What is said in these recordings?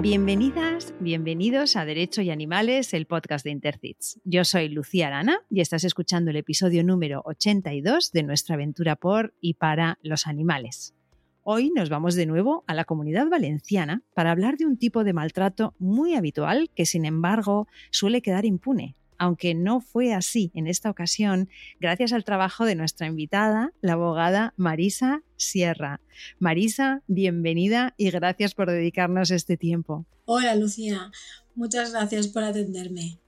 Bienvenidas, bienvenidos a Derecho y Animales, el podcast de Intercits. Yo soy Lucía Arana y estás escuchando el episodio número 82 de nuestra aventura por y para los animales. Hoy nos vamos de nuevo a la comunidad valenciana para hablar de un tipo de maltrato muy habitual que sin embargo suele quedar impune, aunque no fue así en esta ocasión, gracias al trabajo de nuestra invitada, la abogada Marisa Sierra. Marisa, bienvenida y gracias por dedicarnos este tiempo. Hola Lucía, muchas gracias por atenderme.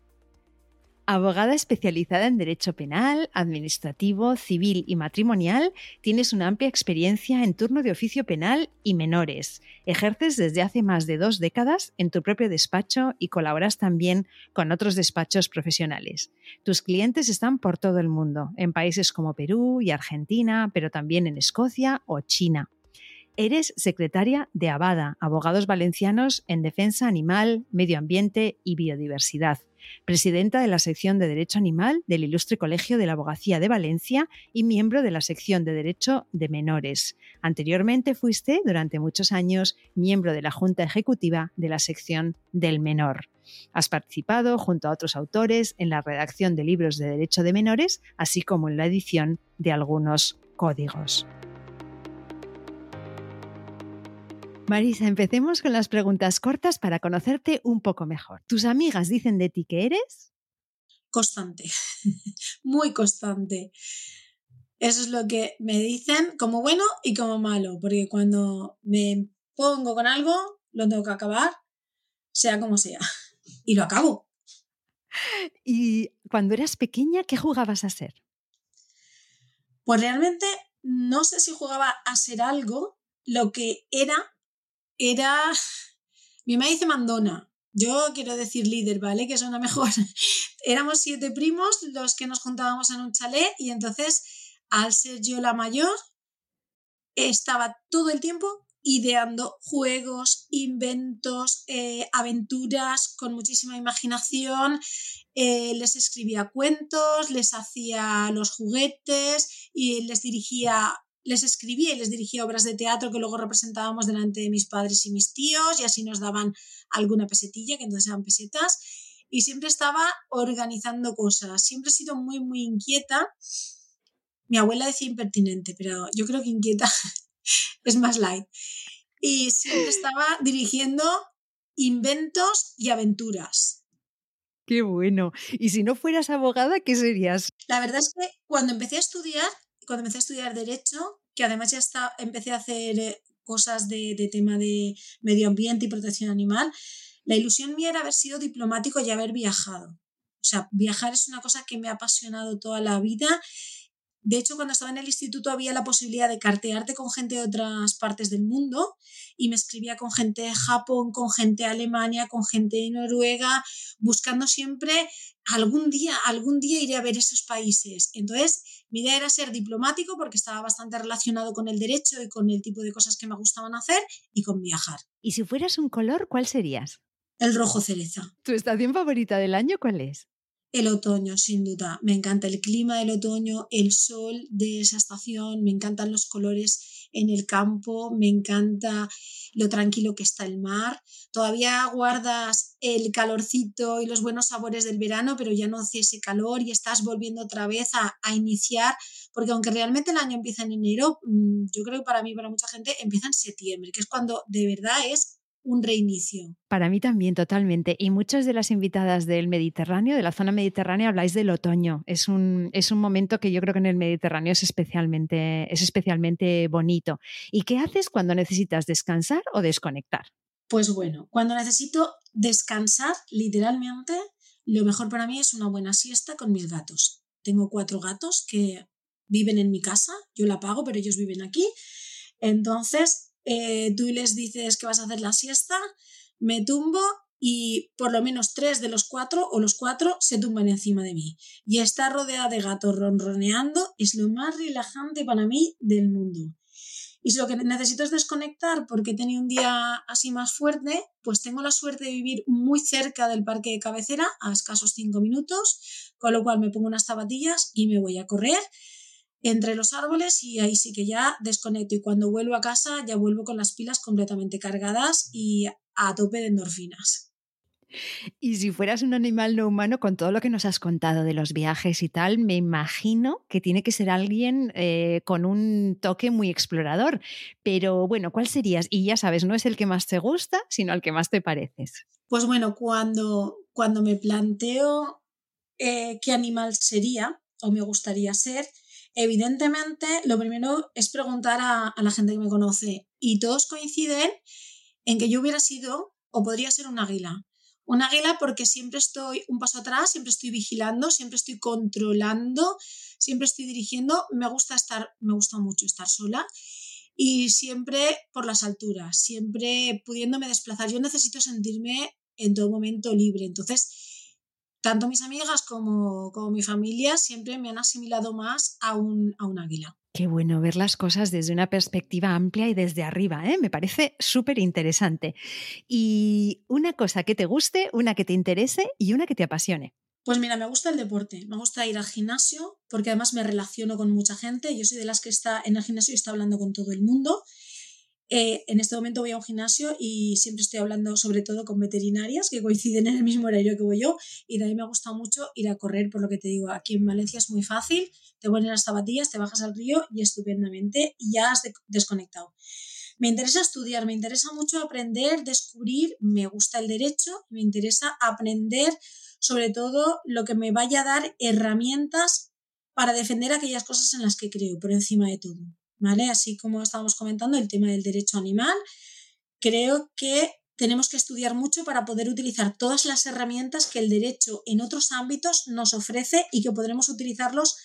Abogada especializada en Derecho Penal, Administrativo, Civil y Matrimonial, tienes una amplia experiencia en turno de oficio penal y menores. Ejerces desde hace más de dos décadas en tu propio despacho y colaboras también con otros despachos profesionales. Tus clientes están por todo el mundo, en países como Perú y Argentina, pero también en Escocia o China. Eres secretaria de Abada, Abogados Valencianos en Defensa Animal, Medio Ambiente y Biodiversidad presidenta de la sección de Derecho Animal del Ilustre Colegio de la Abogacía de Valencia y miembro de la sección de Derecho de Menores. Anteriormente fuiste, durante muchos años, miembro de la Junta Ejecutiva de la sección del Menor. Has participado, junto a otros autores, en la redacción de libros de Derecho de Menores, así como en la edición de algunos códigos. Marisa, empecemos con las preguntas cortas para conocerte un poco mejor. ¿Tus amigas dicen de ti que eres? Constante, muy constante. Eso es lo que me dicen como bueno y como malo, porque cuando me pongo con algo, lo tengo que acabar, sea como sea, y lo acabo. ¿Y cuando eras pequeña, qué jugabas a ser? Pues realmente no sé si jugaba a ser algo, lo que era era... Mi mamá dice mandona, yo quiero decir líder, ¿vale? Que suena mejor. Éramos siete primos los que nos juntábamos en un chalet y entonces, al ser yo la mayor, estaba todo el tiempo ideando juegos, inventos, eh, aventuras con muchísima imaginación. Eh, les escribía cuentos, les hacía los juguetes y les dirigía les escribía y les dirigía obras de teatro que luego representábamos delante de mis padres y mis tíos y así nos daban alguna pesetilla, que entonces eran pesetas, y siempre estaba organizando cosas, siempre he sido muy, muy inquieta. Mi abuela decía impertinente, pero yo creo que inquieta es más light. Y siempre estaba dirigiendo inventos y aventuras. Qué bueno. Y si no fueras abogada, ¿qué serías? La verdad es que cuando empecé a estudiar, cuando empecé a estudiar Derecho, que además ya empecé a hacer eh, cosas de, de tema de medio ambiente y protección animal, la ilusión mía era haber sido diplomático y haber viajado. O sea, viajar es una cosa que me ha apasionado toda la vida de hecho, cuando estaba en el instituto había la posibilidad de cartearte con gente de otras partes del mundo y me escribía con gente de Japón, con gente de Alemania, con gente de Noruega, buscando siempre algún día, algún día iré a ver esos países. Entonces, mi idea era ser diplomático porque estaba bastante relacionado con el derecho y con el tipo de cosas que me gustaban hacer y con viajar. ¿Y si fueras un color, cuál serías? El rojo cereza. ¿Tu estación favorita del año cuál es? El otoño, sin duda. Me encanta el clima del otoño, el sol de esa estación, me encantan los colores en el campo, me encanta lo tranquilo que está el mar. Todavía guardas el calorcito y los buenos sabores del verano, pero ya no hace ese calor y estás volviendo otra vez a, a iniciar, porque aunque realmente el año empieza en enero, mm, yo creo que para mí, para mucha gente, empieza en septiembre, que es cuando de verdad es un reinicio. Para mí también, totalmente. Y muchas de las invitadas del Mediterráneo, de la zona mediterránea, habláis del otoño. Es un, es un momento que yo creo que en el Mediterráneo es especialmente, es especialmente bonito. ¿Y qué haces cuando necesitas descansar o desconectar? Pues bueno, cuando necesito descansar, literalmente, lo mejor para mí es una buena siesta con mis gatos. Tengo cuatro gatos que viven en mi casa, yo la pago, pero ellos viven aquí. Entonces, eh, tú les dices que vas a hacer la siesta, me tumbo y por lo menos tres de los cuatro o los cuatro se tumban encima de mí. Y estar rodeada de gatos ronroneando es lo más relajante para mí del mundo. Y si lo que necesito es desconectar porque he tenido un día así más fuerte, pues tengo la suerte de vivir muy cerca del parque de cabecera, a escasos cinco minutos, con lo cual me pongo unas zapatillas y me voy a correr entre los árboles y ahí sí que ya desconecto y cuando vuelvo a casa ya vuelvo con las pilas completamente cargadas y a tope de endorfinas. Y si fueras un animal no humano, con todo lo que nos has contado de los viajes y tal, me imagino que tiene que ser alguien eh, con un toque muy explorador. Pero bueno, ¿cuál serías? Y ya sabes, no es el que más te gusta, sino el que más te pareces. Pues bueno, cuando, cuando me planteo eh, qué animal sería o me gustaría ser, evidentemente lo primero es preguntar a, la gente que me conoce y todos coinciden en que yo hubiera sido o podría ser un águila. Un águila porque siempre estoy un paso atrás, siempre estoy vigilando, siempre estoy controlando, siempre estoy dirigiendo. Me gusta estar, me gusta mucho estar sola y siempre por las alturas, siempre pudiéndome desplazar. Yo necesito sentirme en todo momento libre. Entonces, tanto mis amigas como, como mi familia siempre me han asimilado más a un, a un águila. Qué bueno ver las cosas desde una perspectiva amplia y desde arriba, ¿eh? me parece súper interesante. Y una cosa que te guste, una que te interese y una que te apasione. Pues mira, me gusta el deporte, me gusta ir al gimnasio porque además me relaciono con mucha gente, yo soy de las que está en el gimnasio y está hablando con todo el mundo eh, en este momento voy a un gimnasio y siempre estoy hablando sobre todo con veterinarias que coinciden en el mismo horario que voy yo y ahí me gusta mucho ir a correr, por lo que te digo, aquí en Valencia es muy fácil, te pones las zapatillas, te bajas al río y estupendamente y ya has desconectado. Me interesa estudiar, me interesa mucho aprender, descubrir, me gusta el derecho, me interesa aprender sobre todo lo que me vaya a dar herramientas para defender aquellas cosas en las que creo, por encima de todo. Así como estábamos comentando el tema del derecho animal, creo que tenemos que estudiar mucho para poder utilizar todas las herramientas que el derecho en otros ámbitos nos ofrece y que podremos utilizarlos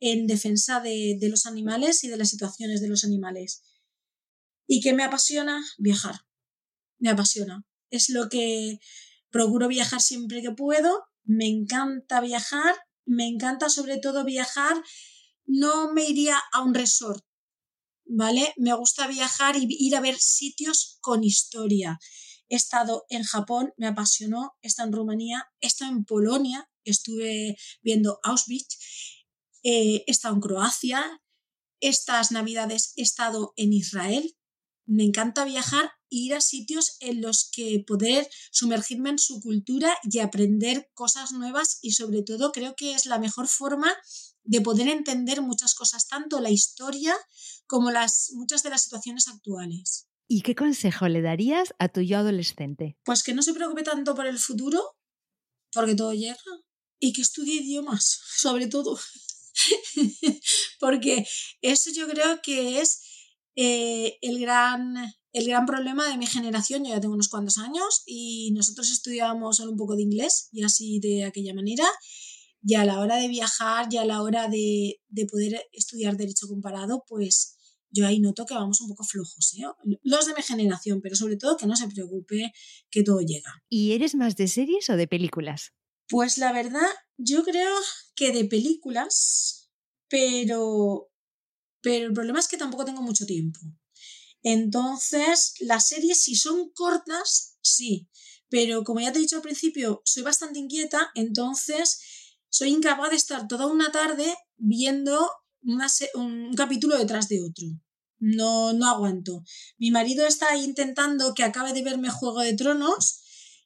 en defensa de, de los animales y de las situaciones de los animales. ¿Y qué me apasiona? Viajar. Me apasiona. Es lo que procuro viajar siempre que puedo. Me encanta viajar. Me encanta sobre todo viajar. No me iría a un resort ¿vale? Me gusta viajar y ir a ver sitios con historia. He estado en Japón, me apasionó, he estado en Rumanía, he estado en Polonia, estuve viendo Auschwitz, eh, he estado en Croacia, estas navidades he estado en Israel. Me encanta viajar e ir a sitios en los que poder sumergirme en su cultura y aprender cosas nuevas y sobre todo creo que es la mejor forma de poder entender muchas cosas, tanto la historia como las, muchas de las situaciones actuales. ¿Y qué consejo le darías a tu yo adolescente? Pues que no se preocupe tanto por el futuro, porque todo llega, y que estudie idiomas, sobre todo. porque eso yo creo que es eh, el, gran, el gran problema de mi generación. Yo ya tengo unos cuantos años y nosotros estudiábamos solo un poco de inglés y así de aquella manera y a la hora de viajar y a la hora de, poder estudiar derecho comparado, pues yo ahí noto que vamos un poco flojos, ¿eh? los de mi generación, pero sobre todo que no se preocupe, que todo llega. ¿Y eres más de series o de películas? Pues la verdad, yo creo que de películas, pero, pero el problema es que tampoco tengo mucho tiempo. Entonces, las series, si son cortas, sí, pero como ya te he dicho al principio, soy bastante inquieta, entonces soy incapaz de estar toda una tarde viendo un capítulo detrás de otro. No, no aguanto. Mi marido está intentando que acabe de verme Juego de Tronos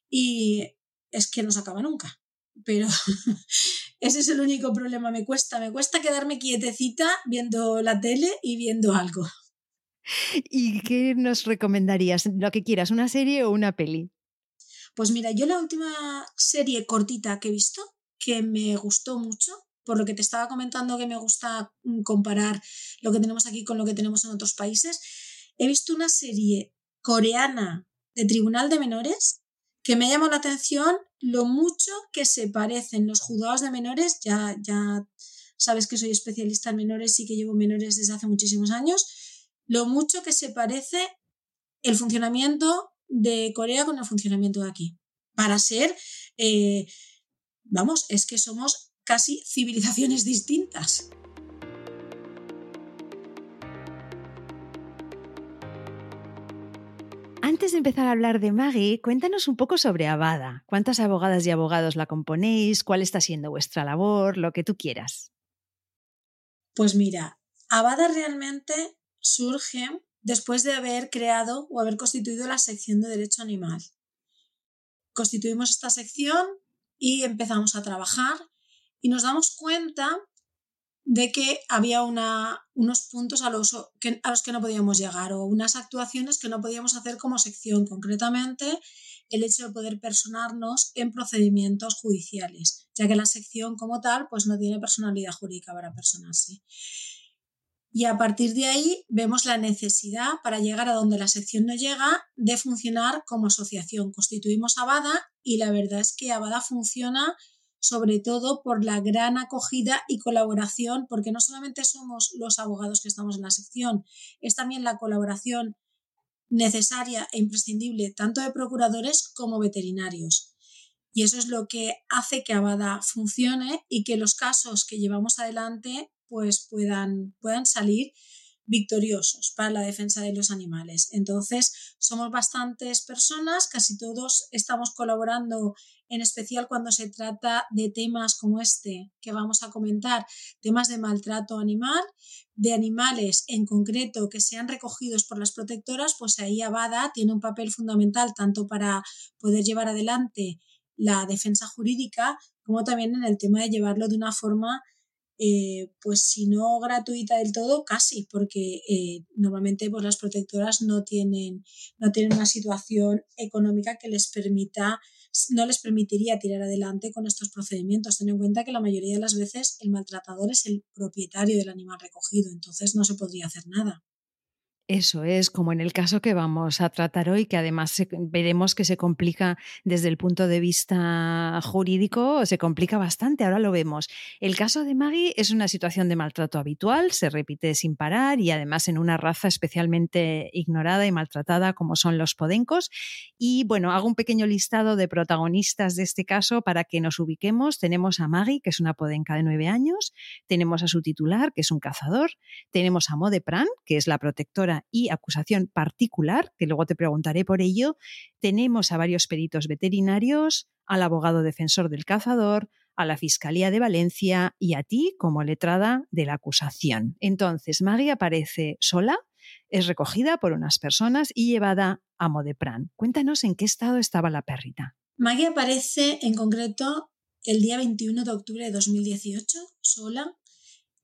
y es que no se acaba nunca. Pero ese es el único problema. Me cuesta, me cuesta quedarme quietecita viendo la tele y viendo algo. ¿Y qué nos recomendarías? Lo que quieras, una serie o una peli. Pues mira, yo la última serie cortita que he visto que me gustó mucho, por lo que te estaba comentando que me gusta mm, comparar lo que tenemos aquí con lo que tenemos en otros países, he visto una serie coreana de Tribunal de Menores que me llamó la atención lo mucho que se parecen los juzgados de menores, ya, ya sabes que soy especialista en menores y que llevo menores desde hace muchísimos años, lo mucho que se parece el funcionamiento de Corea con el funcionamiento de aquí. Para ser eh, Vamos, es que somos casi civilizaciones distintas. Antes de empezar a hablar de Maggie, cuéntanos un poco sobre Abada. ¿Cuántas abogadas y abogados la componéis? ¿Cuál está siendo vuestra labor? Lo que tú quieras. Pues mira, Abada realmente surge después de haber creado o haber constituido la sección de derecho animal. Constituimos esta sección y empezamos a trabajar y nos damos cuenta de que había una, unos puntos a los, que, a los que no podíamos llegar o unas actuaciones que no podíamos hacer como sección, concretamente el hecho de poder personarnos en procedimientos judiciales, ya que la sección como tal pues no tiene personalidad jurídica para personarse. Y a partir de ahí vemos la necesidad para llegar a donde la sección no llega de funcionar como asociación. Constituimos Abada y la verdad es que Abada funciona sobre todo por la gran acogida y colaboración, porque no solamente somos los abogados que estamos en la sección, es también la colaboración necesaria e imprescindible tanto de procuradores como veterinarios. Y eso es lo que hace que Abada funcione y que los casos que llevamos adelante pues puedan, puedan salir victoriosos para la defensa de los animales. Entonces, somos bastantes personas, casi todos estamos colaborando, en especial cuando se trata de temas como este que vamos a comentar, temas de maltrato animal, de animales en concreto que sean recogidos por las protectoras, pues ahí Abada tiene un papel fundamental tanto para poder llevar adelante la defensa jurídica como también en el tema de llevarlo de una forma eh, pues si no gratuita del todo, casi, porque eh, normalmente pues, las protectoras no tienen, no tienen una situación económica que les permita, no les permitiría tirar adelante con estos procedimientos. Ten en cuenta que la mayoría de las veces el maltratador es el propietario del animal recogido, entonces no se podría hacer nada. Eso es, como en el caso que vamos a tratar hoy, que además veremos que se complica desde el punto de vista jurídico, se complica bastante, ahora lo vemos. El caso de Maggie es una situación de maltrato habitual, se repite sin parar y además en una raza especialmente ignorada y maltratada como son los podencos. Y bueno, hago un pequeño listado de protagonistas de este caso para que nos ubiquemos. Tenemos a Maggie, que es una podenca de nueve años, tenemos a su titular, que es un cazador, tenemos a Mode Pran, que es la protectora y acusación particular, que luego te preguntaré por ello, tenemos a varios peritos veterinarios, al abogado defensor del cazador, a la Fiscalía de Valencia y a ti como letrada de la acusación. Entonces, Maggie aparece sola, es recogida por unas personas y llevada a Modepran. Cuéntanos en qué estado estaba la perrita. Maggie aparece en concreto el día 21 de octubre de 2018, sola,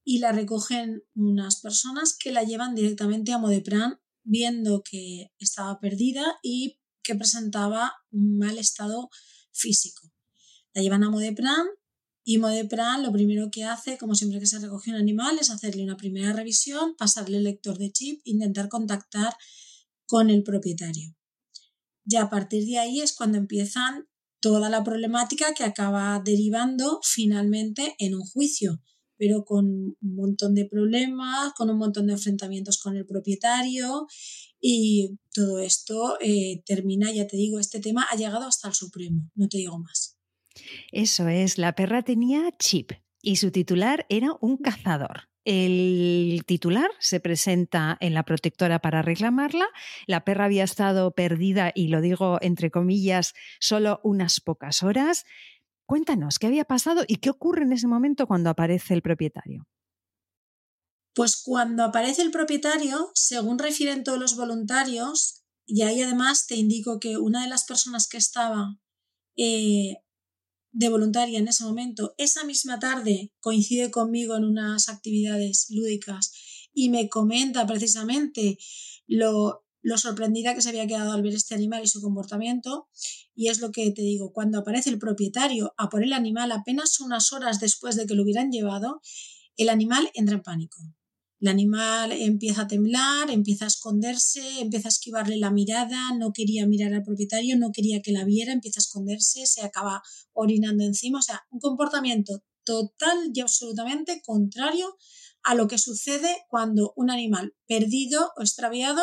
y la recogen unas personas que la llevan directamente a Modepran viendo que estaba perdida y que presentaba un mal estado físico. La llevan a Modepran y Modepran lo primero que hace, como siempre que se recoge un animal, es hacerle una primera revisión, pasarle el lector de chip, intentar contactar con el propietario. Ya a partir de ahí es cuando empiezan toda la problemática que acaba derivando finalmente en un juicio pero con un montón de problemas, con un montón de enfrentamientos con el propietario y todo esto eh, termina, ya te digo, este tema ha llegado hasta el Supremo, no te digo más. Eso es, la perra tenía chip y su titular era un cazador. El titular se presenta en la protectora para reclamarla. La perra había estado perdida, y lo digo entre comillas, solo unas pocas horas. Cuéntanos, ¿qué había pasado y qué ocurre en ese momento cuando aparece el propietario? Pues cuando aparece el propietario, según refieren todos los voluntarios, y ahí además te indico que una de las personas que estaba eh, de voluntaria en ese momento, esa misma tarde coincide conmigo en unas actividades lúdicas y me comenta precisamente lo, lo sorprendida que se había quedado al ver este animal y su comportamiento. Y es lo que te digo, cuando aparece el propietario a por el animal apenas unas horas después de que lo hubieran llevado, el animal entra en pánico. El animal empieza a temblar, empieza a esconderse, empieza a esquivarle la mirada, no quería mirar al propietario, no quería que la viera, empieza a esconderse, se acaba orinando encima. O sea, un comportamiento total y absolutamente contrario a lo que sucede cuando un animal perdido o extraviado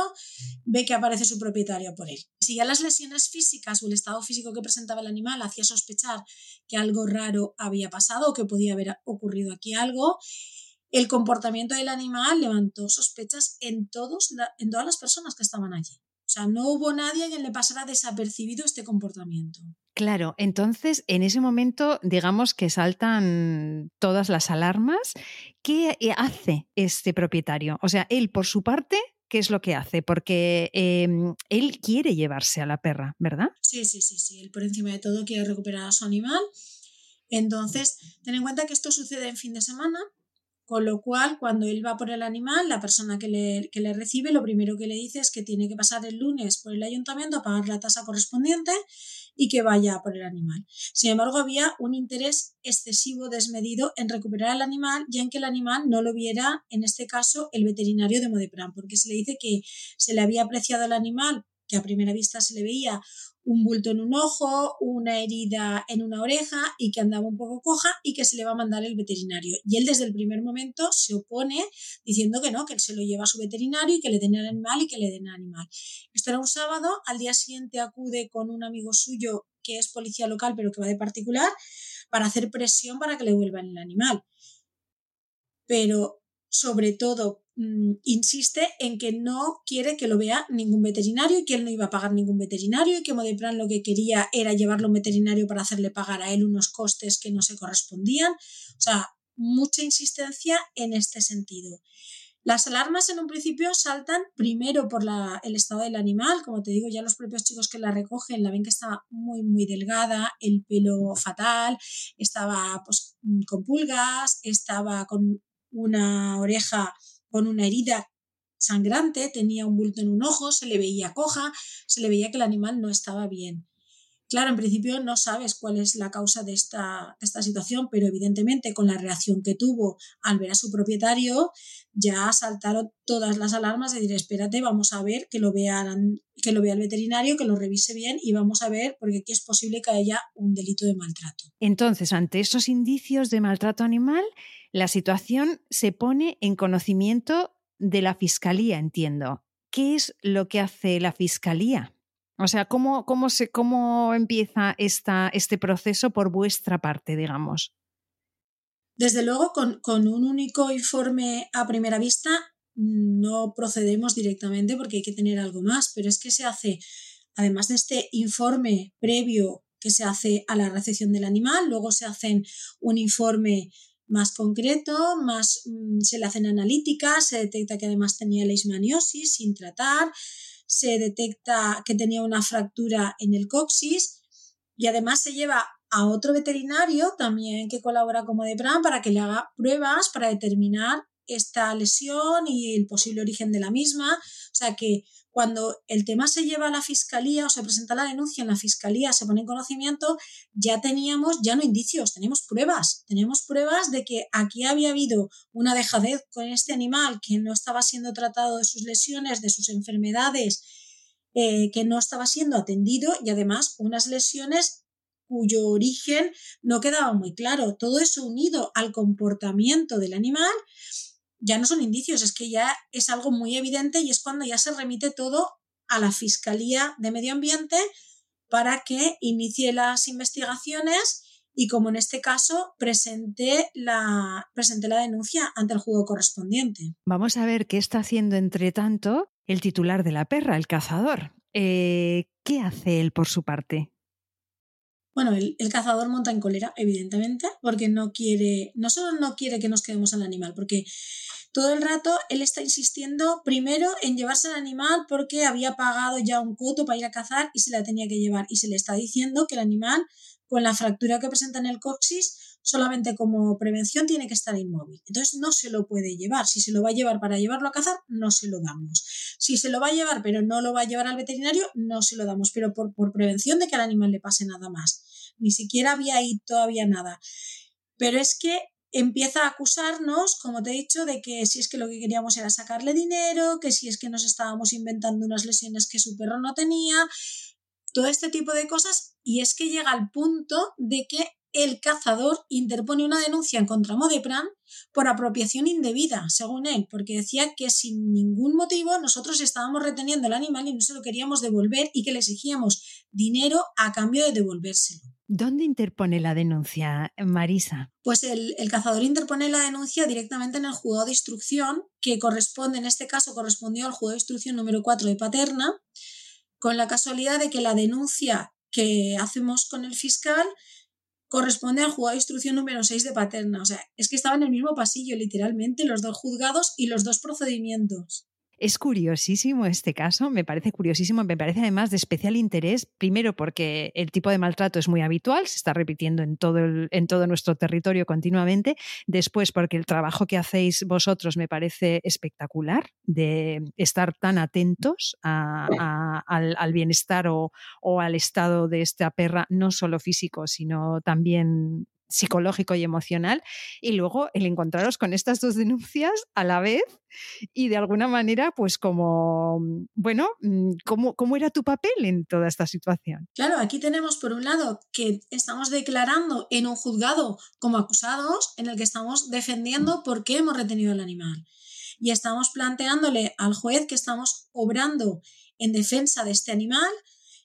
ve que aparece su propietario por él. Si ya las lesiones físicas o el estado físico que presentaba el animal hacía sospechar que algo raro había pasado o que podía haber ocurrido aquí algo, el comportamiento del animal levantó sospechas en, todos en todas las personas que estaban allí. O sea, no hubo nadie a quien le pasara desapercibido este comportamiento. Claro, entonces en ese momento digamos que saltan todas las alarmas. ¿Qué hace este propietario? O sea, él por su parte ¿qué es lo que hace? Porque em, él quiere llevarse a la perra, ¿verdad? Sí, sí, sí, sí. Él por encima de todo quiere recuperar a su animal. Entonces, ten en cuenta que esto sucede en fin de semana, con lo cual, cuando él va por el animal, la persona que le, que le, recibe lo primero que le dice es que tiene que pasar el lunes por el ayuntamiento a pagar la tasa correspondiente y que vaya por el animal. Sin embargo, había un interés excesivo, desmedido en recuperar al animal y en que el animal no lo viera, en este caso, el veterinario de Modepran, porque se le dice que se le había apreciado al animal, que a primera vista se le veía un bulto en un ojo, una herida en una oreja y que andaba un poco coja y que se le va a mandar el veterinario. Y él desde el primer momento se opone diciendo que no, que él se lo lleva a su veterinario y que le den el animal y que le den el animal. Esto era un sábado, al día siguiente acude con un amigo suyo que es policía local pero que va de particular para hacer presión para que le vuelvan el animal. Pero sobre todo Mm, insiste en que no quiere que lo vea ningún veterinario y que él no iba a pagar ningún veterinario y que Modeplan lo que quería era llevarlo a un veterinario para hacerle pagar a él unos costes que no se correspondían. O sea, mucha insistencia en este sentido. Las alarmas en un principio saltan primero por el estado del animal, como te digo, ya los propios chicos que la recogen la ven que está muy muy delgada, el pelo fatal, estaba pues, con pulgas, estaba con una oreja con una herida sangrante, tenía un bulto en un ojo, se le veía coja, se le veía que el animal no estaba bien. Claro, en principio no sabes cuál es la causa de esta, esta, situación, pero evidentemente con la reacción que tuvo al ver a su propietario, ya saltaron todas las alarmas de decir, espérate, vamos a ver que lo, vean, que lo vea el veterinario, que lo revise bien y vamos a ver, porque aquí es posible que haya un delito de maltrato. Entonces, ante esos indicios de maltrato animal, la situación se pone en conocimiento de la Fiscalía, entiendo. ¿Qué es lo que hace la Fiscalía? O sea, ¿cómo, cómo, se, cómo empieza esta, este proceso por vuestra parte, digamos? Desde luego, con, con un único informe a primera vista no procedemos directamente porque hay que tener algo más, pero es que se hace, además de este informe previo que se hace a la recepción del animal, luego se hacen un informe más concreto, más mm, se le hacen analíticas, se detecta que además tenía leishmaniosis sin tratar, se detecta que tenía una fractura en el coxis y además se lleva a otro veterinario también que colabora como DEPRAN para que le haga pruebas para determinar esta lesión y el posible origen de la misma. O sea que cuando el tema se lleva a la fiscalía o se presenta la denuncia en la fiscalía, se pone en conocimiento, ya teníamos, ya no indicios, tenemos pruebas. Tenemos pruebas de que aquí había habido una dejadez con este animal que no estaba siendo tratado de sus lesiones, de sus enfermedades, eh, que no estaba siendo atendido y además unas lesiones cuyo origen no quedaba muy claro. Todo eso unido al comportamiento del animal ya no son indicios, es que ya es algo muy evidente y es cuando ya se remite todo a la Fiscalía de Medio Ambiente para que inicie las investigaciones y como en este caso presente la, la denuncia ante el juego correspondiente. Vamos a ver qué está haciendo entre tanto el titular de la perra, el cazador. Eh, ¿Qué hace él por su parte? Bueno, el, cazador monta en cólera, evidentemente, porque no quiere, no solo no quiere que nos quedemos al animal, porque todo el rato él está insistiendo primero en llevarse al animal porque había pagado ya un coto para ir a cazar y se la tenía que llevar. Y se le está diciendo que el animal, con la fractura que presenta en el coxis, solamente como prevención tiene que estar inmóvil. Entonces no se lo puede llevar. Si se lo va a llevar para llevarlo a cazar, no se lo damos. Si se lo va a llevar pero no lo va a llevar al veterinario, no se lo damos. Pero por, por prevención de que al animal le pase nada más. Ni siquiera había ahí todavía nada. Pero es que empieza a acusarnos, como te he dicho, de que si es que lo que queríamos era sacarle dinero, que si es que nos estábamos inventando unas lesiones que su perro no tenía, todo este tipo de cosas, y es que llega al punto de que el cazador interpone una denuncia en contra Modepran por apropiación indebida, según él, porque decía que sin ningún motivo nosotros estábamos reteniendo el animal y no se lo queríamos devolver y que le exigíamos dinero a cambio de devolvérselo. ¿Dónde interpone la denuncia, Marisa? Pues el, cazador interpone la denuncia directamente en el juzgado de instrucción, que corresponde, en este caso, correspondió al juzgado de instrucción número 4 de Paterna, con la casualidad de que la denuncia que hacemos con el fiscal corresponde al juzgado de instrucción número 6 de Paterna. O sea, es que estaba en el mismo pasillo, literalmente, los dos juzgados y los dos procedimientos. Es curiosísimo este caso, me parece curiosísimo, me parece además de especial interés, primero porque el tipo de maltrato es muy habitual, se está repitiendo en todo, en todo nuestro territorio continuamente, después porque el trabajo que hacéis vosotros me parece espectacular, de estar tan atentos al, bienestar o, o al estado de esta perra, no solo físico, sino también psicológico y emocional, y luego el encontraros con estas dos denuncias a la vez y de alguna manera, pues como, bueno, mm, ¿cómo, cómo era tu papel en toda esta situación? Claro, aquí tenemos por un lado que estamos declarando en un juzgado como acusados en el que estamos defendiendo por qué hemos retenido el animal. Y estamos planteándole al juez que estamos obrando en defensa de este animal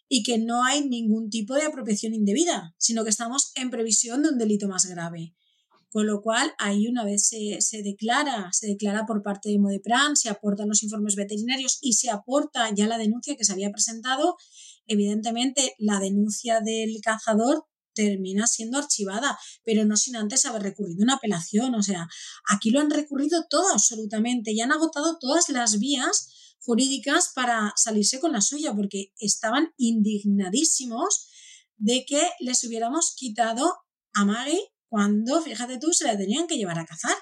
y que no hay ningún tipo de apropiación indebida, sino que estamos en previsión de un delito más grave. Con lo cual, ahí una vez se, declara, se declara por parte de Modepran, se aportan los informes veterinarios y se aporta ya la denuncia que se había presentado, evidentemente la denuncia del cazador termina siendo archivada, pero no sin antes haber recurrido una apelación. O sea, aquí lo han recurrido todo absolutamente y han agotado todas las vías jurídicas para salirse con la suya, porque estaban indignadísimos de que les hubiéramos quitado a Maggie cuando, fíjate tú, se la tenían que llevar a cazar.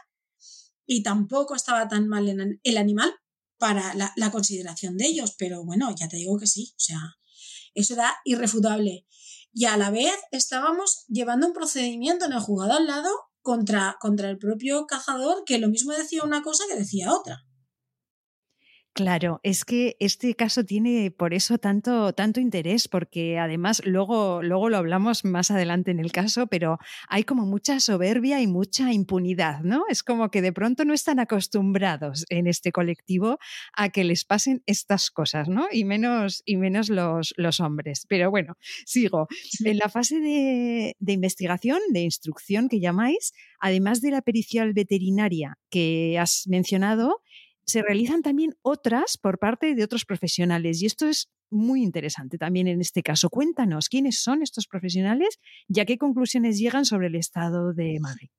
Y tampoco estaba tan mal el animal para la, consideración de ellos, pero bueno, ya te digo que sí, o sea, eso era irrefutable. Y a la vez estábamos llevando un procedimiento en el juzgado al lado contra, contra el propio cazador que lo mismo decía una cosa que decía otra. Claro, es que este caso tiene por eso tanto, tanto interés, porque además luego, luego lo hablamos más adelante en el caso, pero hay como mucha soberbia y mucha impunidad, ¿no? Es como que de pronto no están acostumbrados en este colectivo a que les pasen estas cosas, ¿no? Y menos, y menos los, los hombres. Pero bueno, sigo. En la fase de, de investigación, de instrucción que llamáis, además de la pericial veterinaria que has mencionado, se realizan también otras por parte de otros profesionales y esto es muy interesante también en este caso. Cuéntanos quiénes son estos profesionales y a qué conclusiones llegan sobre el estado de Maggie.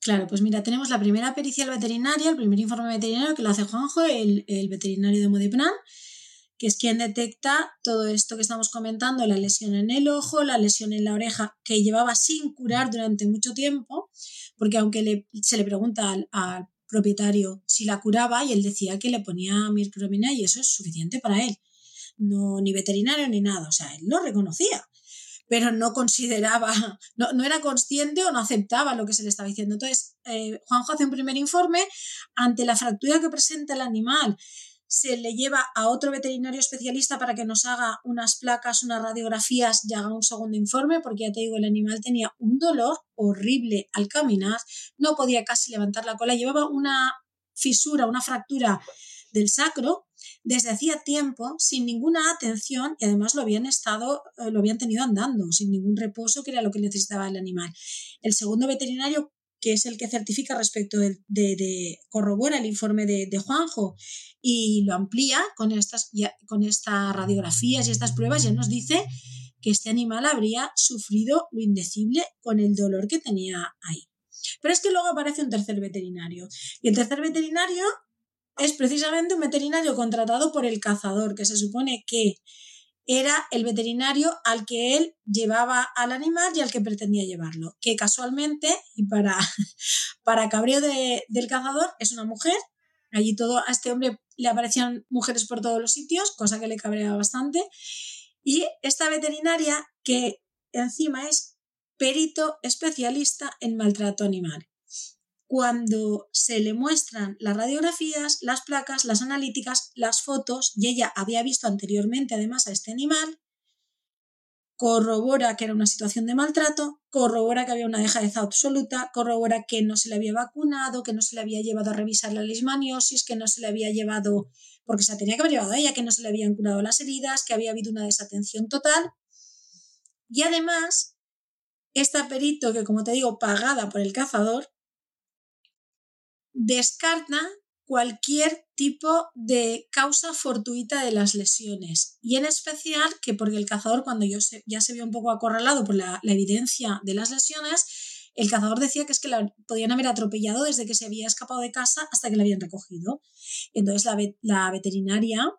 Claro, pues mira, tenemos la primera pericial veterinaria, el primer informe veterinario que lo hace Juanjo, el, el veterinario de Modeplan, que es quien detecta todo esto que estamos comentando, la lesión en el ojo, la lesión en la oreja, que llevaba sin curar durante mucho tiempo, porque aunque se le pregunta al, al propietario si la curaba y él decía que le ponía mircromina y eso es suficiente para él. No, ni veterinario ni nada, o sea, él lo reconocía, pero no consideraba, no, no era consciente o no aceptaba lo que se le estaba diciendo. Entonces, eh, Juanjo hace un primer informe ante la fractura que presenta el animal se le lleva a otro veterinario especialista para que nos haga unas placas, unas radiografías y haga un segundo informe, porque ya te digo, el animal tenía un dolor horrible al caminar, no podía casi levantar la cola, llevaba una fisura, una fractura del sacro desde hacía tiempo sin ninguna atención y además lo habían estado eh, lo habían tenido andando sin ningún reposo que era lo que necesitaba el animal. El segundo veterinario que es el que certifica respecto de, de, corrobora el informe de, Juanjo y lo amplía con estas, con estas radiografías y estas pruebas, ya nos dice que este animal habría sufrido lo indecible con el dolor que tenía ahí. Pero es que luego aparece un tercer veterinario. Y el tercer veterinario es precisamente un veterinario contratado por el cazador, que se supone que era el veterinario al que él llevaba al animal y al que pretendía llevarlo. Que casualmente, y para, para cabreo del cazador, es una mujer. Allí todo a este hombre le aparecían mujeres por todos los sitios, cosa que le cabreaba bastante. Y esta veterinaria, que encima es perito especialista en maltrato animal cuando se le muestran las radiografías, las placas, las analíticas, las fotos, y ella había visto anteriormente además a este animal, corrobora que era una situación de maltrato, corrobora que había una dejadez absoluta, corrobora que no se le había vacunado, que no se le había llevado a revisar la leishmaniosis, que no se le había llevado, porque se tenía que haber llevado a ella, que no se le habían curado las heridas, que había habido una desatención total. Y además, esta perito, que como te digo, pagada por el cazador, descarta cualquier tipo de causa fortuita de las lesiones y en especial que porque el cazador cuando yo ya se vio un poco acorralado por la, evidencia de las lesiones el cazador decía que es que la podían haber atropellado desde que se había escapado de casa hasta que la habían recogido. Entonces la veterinaria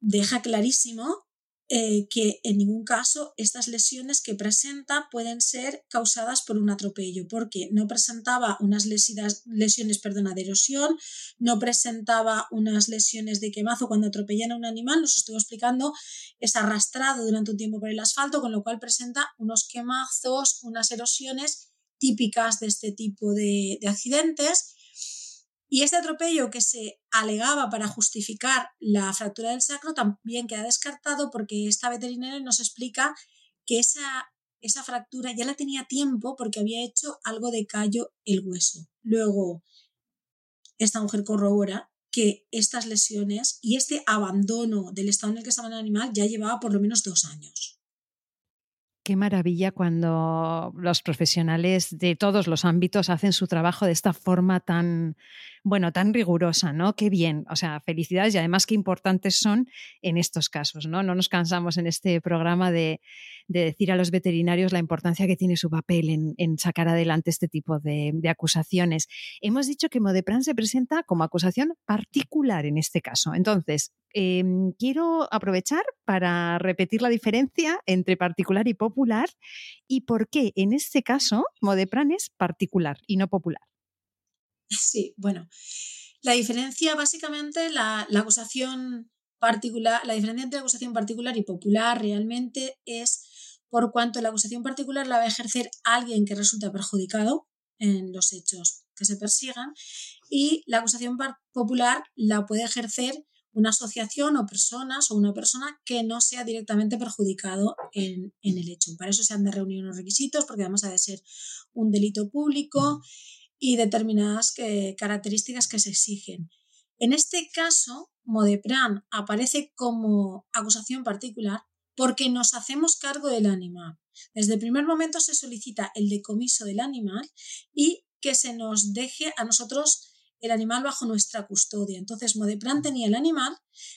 deja clarísimo eh, que en ningún caso estas lesiones que presenta pueden ser causadas por un atropello, porque no presentaba unas lesiones perdona, de erosión, no presentaba unas lesiones de quemazo cuando atropellan a un animal, nos estuvo explicando, es arrastrado durante un tiempo por el asfalto, con lo cual presenta unos quemazos, unas erosiones típicas de este tipo de accidentes y este atropello que se alegaba para justificar la fractura del sacro también queda descartado porque esta veterinaria nos explica que esa, esa fractura ya la tenía tiempo porque había hecho algo de callo el hueso. Luego, esta mujer corrobora que estas lesiones y este abandono del estado en el que estaba el animal ya llevaba por lo menos dos años. Qué maravilla cuando los profesionales de todos los ámbitos hacen su trabajo de esta forma tan, bueno, tan rigurosa, ¿no? Qué bien, o sea, felicidades y además qué importantes son en estos casos, ¿no? No nos cansamos en este programa de, decir a los veterinarios la importancia que tiene su papel en, sacar adelante este tipo de, acusaciones. Hemos dicho que Modepran se presenta como acusación particular en este caso. Entonces, em, quiero aprovechar para repetir la diferencia entre particular y popular y por qué en este caso Modepran es particular y no popular. Sí, bueno, la diferencia básicamente, la, acusación particular, la diferencia entre acusación particular y popular realmente es por cuanto la acusación particular la va a ejercer alguien que resulta perjudicado en los hechos que se persigan y la acusación popular la puede ejercer una asociación o personas o una persona que no sea directamente perjudicado en, en el hecho. Para eso se han de reunir unos requisitos porque además ha de ser un delito público y determinadas características que se exigen. En este caso, Modepran aparece como acusación particular porque nos hacemos cargo del animal. Desde el primer momento se solicita el decomiso del animal y que se nos deje a nosotros el animal bajo nuestra custodia. Entonces, Modepran tenía el animal,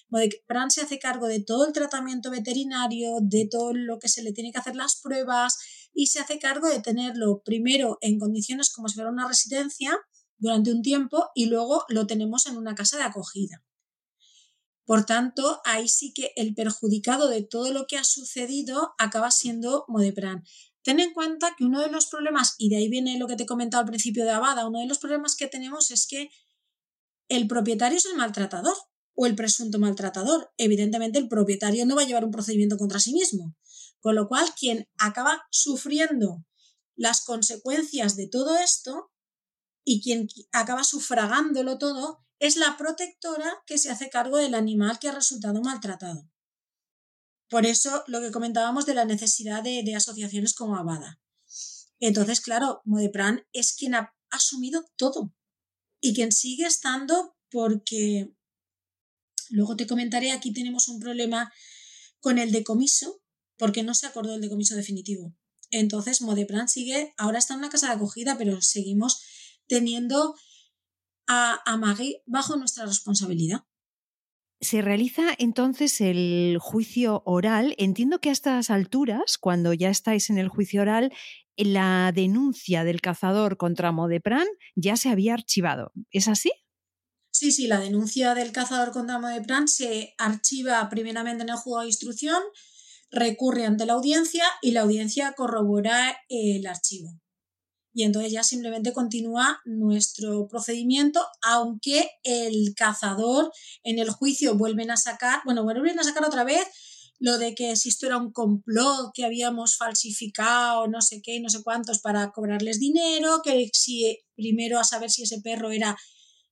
Modepran se hace cargo de todo el tratamiento veterinario, de todo lo que se le tiene que hacer las pruebas, y se hace cargo de tenerlo primero en condiciones como si fuera una residencia durante un tiempo y luego lo tenemos en una casa de acogida. Por tanto, ahí sí que el perjudicado de todo lo que ha sucedido acaba siendo Modepran. Ten en cuenta que uno de los problemas, y de ahí viene lo que te he comentado al principio de Abada, uno de los problemas que tenemos es que el propietario es el maltratador o el presunto maltratador. Evidentemente, el propietario no va a llevar un procedimiento contra sí mismo. Con lo cual, quien acaba sufriendo las consecuencias de todo esto y quien acaba sufragándolo todo es la protectora que se hace cargo del animal que ha resultado maltratado. Por eso lo que comentábamos de la necesidad de, asociaciones como Abada. Entonces, claro, Modepran es quien ha asumido todo y quien sigue estando porque luego te comentaré, aquí tenemos un problema con el decomiso, porque no se acordó el decomiso definitivo. Entonces, Modeplan sigue, ahora está en una casa de acogida, pero seguimos teniendo a, a Maggie bajo nuestra responsabilidad. Se realiza entonces el juicio oral. Entiendo que a estas alturas, cuando ya estáis en el juicio oral, la denuncia del cazador contra Modepran ya se había archivado. ¿Es así? Sí, sí, la denuncia del cazador contra Modepran se archiva primeramente en el juego de instrucción, recurre ante la audiencia y la audiencia corrobora el archivo. Y entonces ya simplemente continúa nuestro procedimiento, aunque el cazador en el juicio vuelven a sacar, bueno, vuelven a sacar otra vez lo de que si esto era un complot, que habíamos falsificado no sé qué, no sé cuántos para cobrarles dinero, que si primero a saber si ese perro era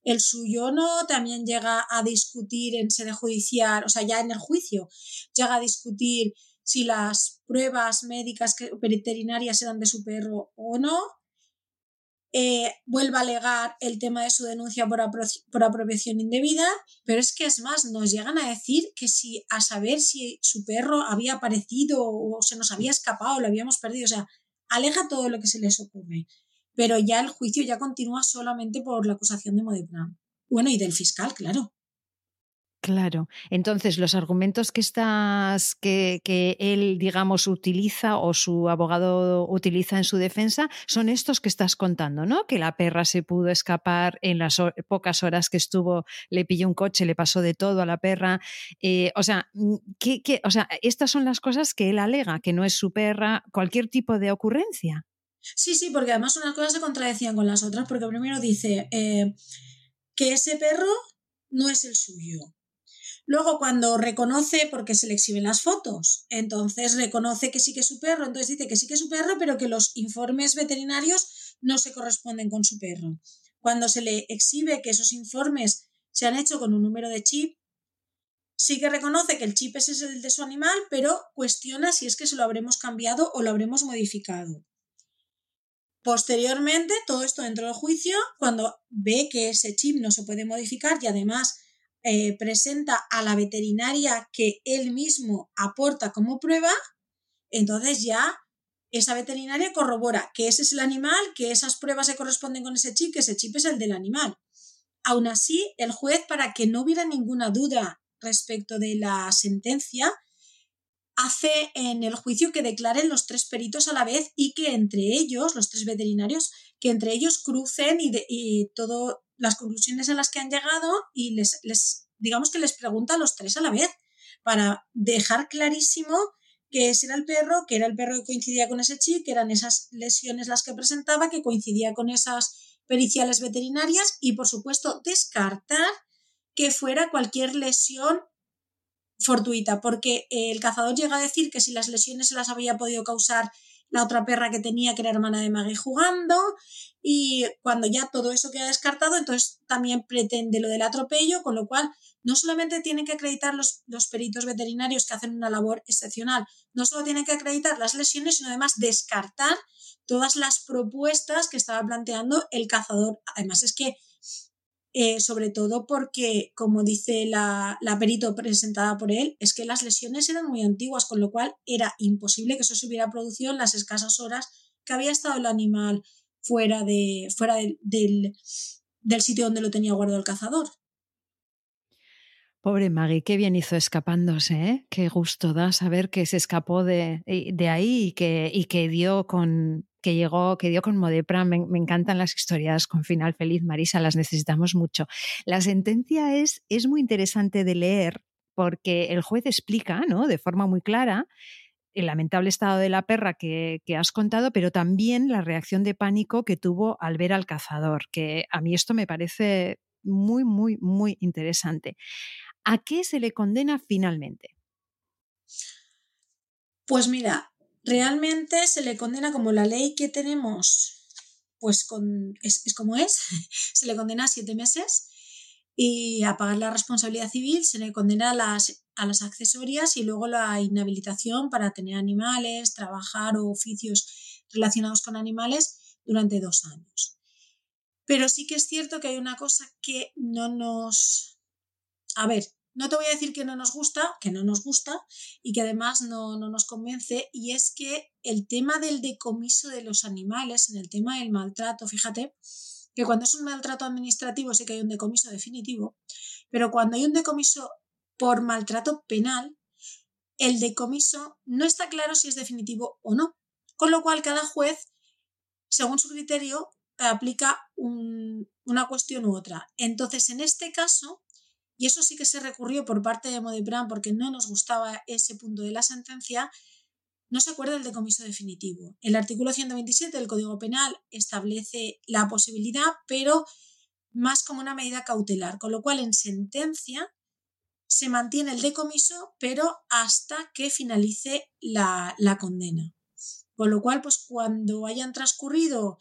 el suyo o no, también llega a discutir en sede judicial, o sea, ya en el juicio, llega a discutir si las pruebas médicas veterinarias eran de su perro o no. Eh, vuelve a alegar el tema de su denuncia por, por, apropiación indebida, pero es que es más, nos llegan a decir que si a saber si su perro había aparecido o se nos había escapado, o lo habíamos perdido, o sea, alega todo lo que se les ocurre, pero ya el juicio ya continúa solamente por la acusación de Modeplan. Bueno, y del fiscal, claro. Claro. Entonces, los argumentos que estás, que, él, digamos, utiliza o su abogado utiliza en su defensa son estos que estás contando, ¿no? Que la perra se pudo escapar en las pocas horas que estuvo, le pilló un coche, le pasó de todo a la perra. Eh, o sea, mm, ¿qué, qué, o sea, estas son las cosas que él alega, que no es su perra, cualquier tipo de ocurrencia. Sí, sí, porque además unas cosas se contradecían con las otras, porque primero dice eh, que ese perro no es el suyo Luego, cuando reconoce, porque se le exhiben las fotos, entonces reconoce que sí que es su perro, entonces dice que sí que es su perro, pero que los informes veterinarios no se corresponden con su perro. Cuando se le exhibe que esos informes se han hecho con un número de chip, sí que reconoce que el chip es el de su animal, pero cuestiona si es que se lo habremos cambiado o lo habremos modificado. Posteriormente, todo esto dentro del juicio, cuando ve que ese chip no se puede modificar y además eh, presenta a la veterinaria que él mismo aporta como prueba, entonces ya esa veterinaria corrobora que ese es el animal, que esas pruebas se corresponden con ese chip, que ese chip es el del animal. Aún así, el juez, para que no hubiera ninguna duda respecto de la sentencia, hace en el juicio que declaren los tres peritos a la vez y que entre ellos, los tres veterinarios, que entre ellos crucen y, y todo las conclusiones a las que han llegado y les, les, digamos que les pregunta a los tres a la vez para dejar clarísimo que ese era el perro, que era el perro que coincidía con ese chip, que eran esas lesiones las que presentaba, que coincidía con esas periciales veterinarias y, por supuesto, descartar que fuera cualquier lesión fortuita, porque el cazador llega a decir que si las lesiones se las había podido causar la otra perra que tenía, que era hermana de Maggie, jugando, y cuando ya todo eso queda descartado, entonces también pretende lo del atropello, con lo cual no solamente tienen que acreditar los, los peritos veterinarios que hacen una labor excepcional, no solo tienen que acreditar las lesiones, sino además descartar todas las propuestas que estaba planteando el cazador. Además es que eh, sobre todo porque, como dice la, la, perito presentada por él, es que las lesiones eran muy antiguas, con lo cual era imposible que eso se hubiera producido en las escasas horas que había estado el animal fuera, de, fuera del, del sitio donde lo tenía guardado el cazador. Pobre Maggie, qué bien hizo escapándose, ¿eh? Qué gusto da saber que se escapó de, de ahí y que, y que dio con, que llegó, que dio con Modepra. Me, me, encantan las historias con final feliz, Marisa, las necesitamos mucho. La sentencia es, es muy interesante de leer porque el juez explica, ¿no? De forma muy clara el lamentable estado de la perra que, que, has contado, pero también la reacción de pánico que tuvo al ver al cazador, que a mí esto me parece muy, muy, muy interesante. ¿A qué se le condena finalmente? Pues mira, realmente se le condena como la ley que tenemos, pues con, es, como es, se le condena a siete meses y a pagar la responsabilidad civil se le condena a las, a las accesorias y luego la inhabilitación para tener animales, trabajar o oficios relacionados con animales durante dos años. Pero sí que es cierto que hay una cosa que no nos... A ver, no te voy a decir que no nos gusta, que no nos gusta y que además no, no, nos convence, y es que el tema del decomiso de los animales, en el tema del maltrato, fíjate que cuando es un maltrato administrativo sí que hay un decomiso definitivo, pero cuando hay un decomiso por maltrato penal, el decomiso no está claro si es definitivo o no, con lo cual cada juez, según su criterio, aplica un, una cuestión u otra. Entonces, en este caso, y eso sí que se recurrió por parte de Modepran porque no nos gustaba ese punto de la sentencia, no se acuerda del decomiso definitivo. El artículo 127 del Código Penal establece la posibilidad, pero más como una medida cautelar, con lo cual en sentencia se mantiene el decomiso, pero hasta que finalice la, la condena. Con lo cual, pues cuando hayan transcurrido,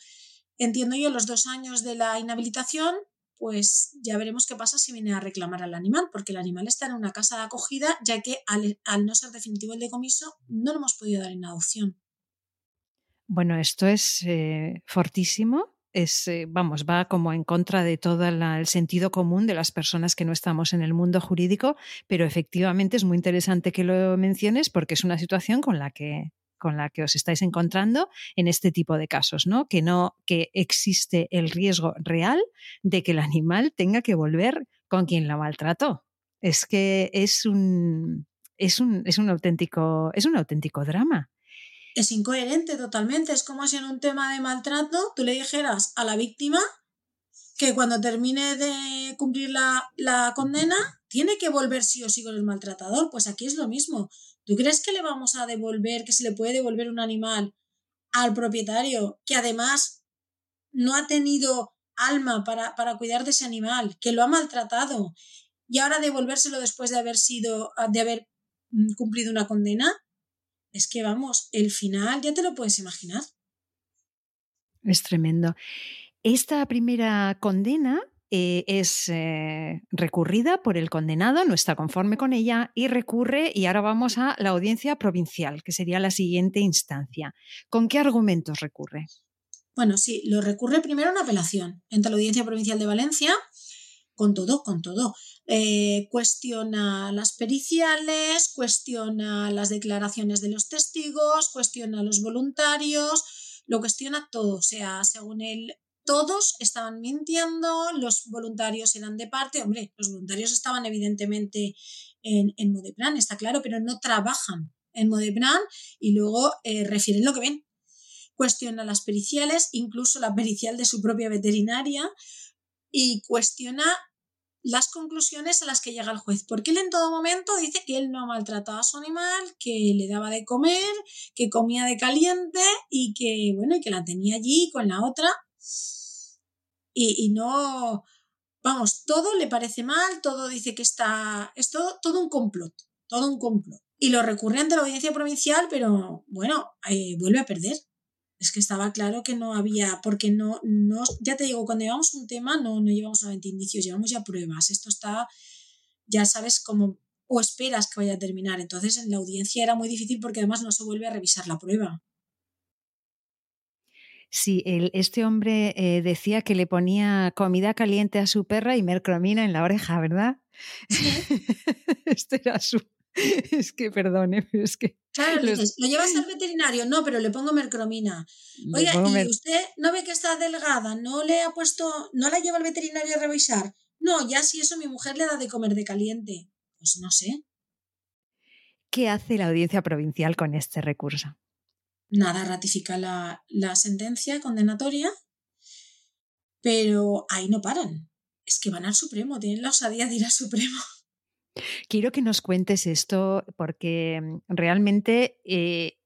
entiendo yo, los dos años de la inhabilitación, pues ya veremos qué pasa si viene a reclamar al animal, porque el animal está en una casa de acogida, ya que al, no ser definitivo el decomiso, no lo hemos podido dar en adopción. Bueno, esto es eh, fortísimo. Es, eh, vamos, va como en contra de todo el sentido común de las personas que no estamos en el mundo jurídico, pero efectivamente es muy interesante que lo menciones porque es una situación con la que con la que os estáis encontrando en este tipo de casos, ¿no? Que no, que existe el riesgo real de que el animal tenga que volver con quien la maltrató. Es que es un, es un, es un, auténtico, es un auténtico drama. Es incoherente totalmente. Es como si en un tema de maltrato tú le dijeras a la víctima que cuando termine de cumplir la, la condena tiene que volver sí o sí con el maltratador. Pues aquí es lo mismo. ¿Tú crees que le vamos a devolver, que se le puede devolver un animal al propietario que además no ha tenido alma para, para cuidar de ese animal, que lo ha maltratado y ahora devolvérselo después de haber sido, de haber mm, cumplido una condena? Es que vamos, el final ya te lo puedes imaginar. Es tremendo. Esta primera condena eh, es eh, recurrida por el condenado, no está conforme con ella y recurre y ahora vamos a la audiencia provincial, que sería la siguiente instancia. ¿Con qué argumentos recurre? Bueno, sí, lo recurre primero una apelación entre la Audiencia Provincial de Valencia, con todo, con todo. Eh, cuestiona las periciales, cuestiona las declaraciones de los testigos, cuestiona los voluntarios, lo cuestiona todo. O sea, según él, todos estaban mintiendo, los voluntarios eran de parte. Hombre, los voluntarios estaban evidentemente en, en Modeplan, está claro, pero no trabajan en Modeplan y luego eh, refieren lo que ven cuestiona las periciales, incluso la pericial de su propia veterinaria, y cuestiona las conclusiones a las que llega el juez, porque él en todo momento dice que él no maltrataba a su animal, que le daba de comer, que comía de caliente y que, bueno, y que la tenía allí con la otra. Y, no, vamos, todo le parece mal, todo dice que está, es todo, todo un complot, todo un complot. Y lo recurre ante la audiencia provincial, pero bueno, eh, vuelve a perder es que estaba claro que no había, porque no, no, ya te digo, cuando llevamos un tema no, no llevamos solamente indicios, llevamos ya pruebas. Esto está, ya sabes cómo, o esperas que vaya a terminar. Entonces en la audiencia era muy difícil porque además no se vuelve a revisar la prueba. Sí, el, este hombre eh, decía que le ponía comida caliente a su perra y mercromina en la oreja, ¿verdad? este era su, es que perdone, pero es que. Claro, dices, ¿lo llevas al veterinario? No, pero le pongo mercromina. Oiga, ¿y usted no ve que está delgada? ¿No le ha puesto, no la lleva al veterinario a revisar? No, ya si eso mi mujer le da de comer de caliente. Pues no sé. ¿Qué hace la audiencia provincial con este recurso? Nada, ratifica la, sentencia condenatoria, pero ahí no paran. Es que van al Supremo, tienen la osadía de ir al Supremo. Quiero que nos cuentes esto porque mm, realmente, eh,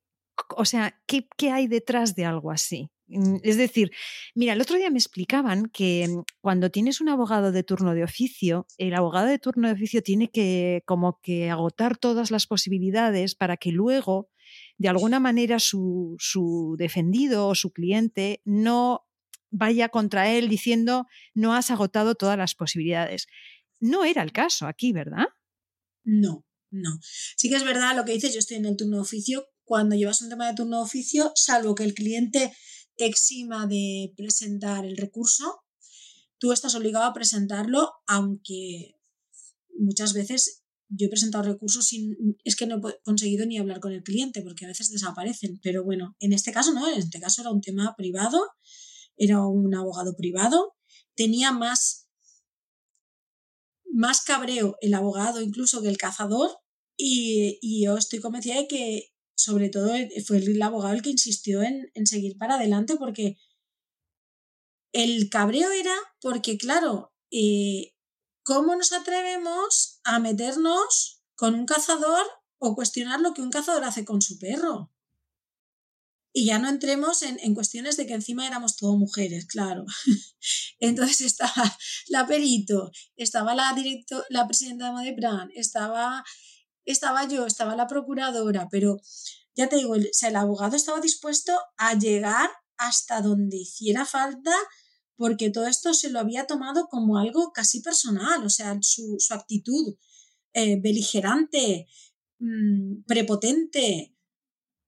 o sea, ¿qué, ¿qué, hay detrás de algo así? Mm, es decir, mira, el otro día me explicaban que mm, cuando tienes un abogado de turno de oficio, el abogado de turno de oficio tiene que como que agotar todas las posibilidades para que luego, de alguna manera, su, su defendido o su cliente no vaya contra él diciendo no has agotado todas las posibilidades. No era el caso aquí, ¿verdad? No, no. Sí que es verdad lo que dices, yo estoy en el turno de oficio. Cuando llevas un tema de turno de oficio, salvo que el cliente exima de presentar el recurso, tú estás obligado a presentarlo, aunque muchas veces yo he presentado recursos sin, es que no he conseguido ni hablar con el cliente porque a veces desaparecen. Pero bueno, en este caso no, en este caso era un tema privado, era un abogado privado, tenía más más cabreo el abogado incluso que el cazador y, yo estoy convencida de que sobre todo eh, fue el abogado el que insistió en, seguir para adelante porque el cabreo era porque claro, eh, ¿cómo nos atrevemos a meternos con un cazador o cuestionar lo que un cazador hace con su perro? Y ya no entremos en, cuestiones de que encima éramos todo mujeres, claro. Entonces estaba la perito, estaba la, directo, la presidenta de Modepran, estaba, estaba yo, estaba la procuradora, pero ya te digo, el, el abogado estaba dispuesto a llegar hasta donde hiciera falta porque todo esto se lo había tomado como algo casi personal, o sea, su, actitud eh, beligerante, mm, prepotente,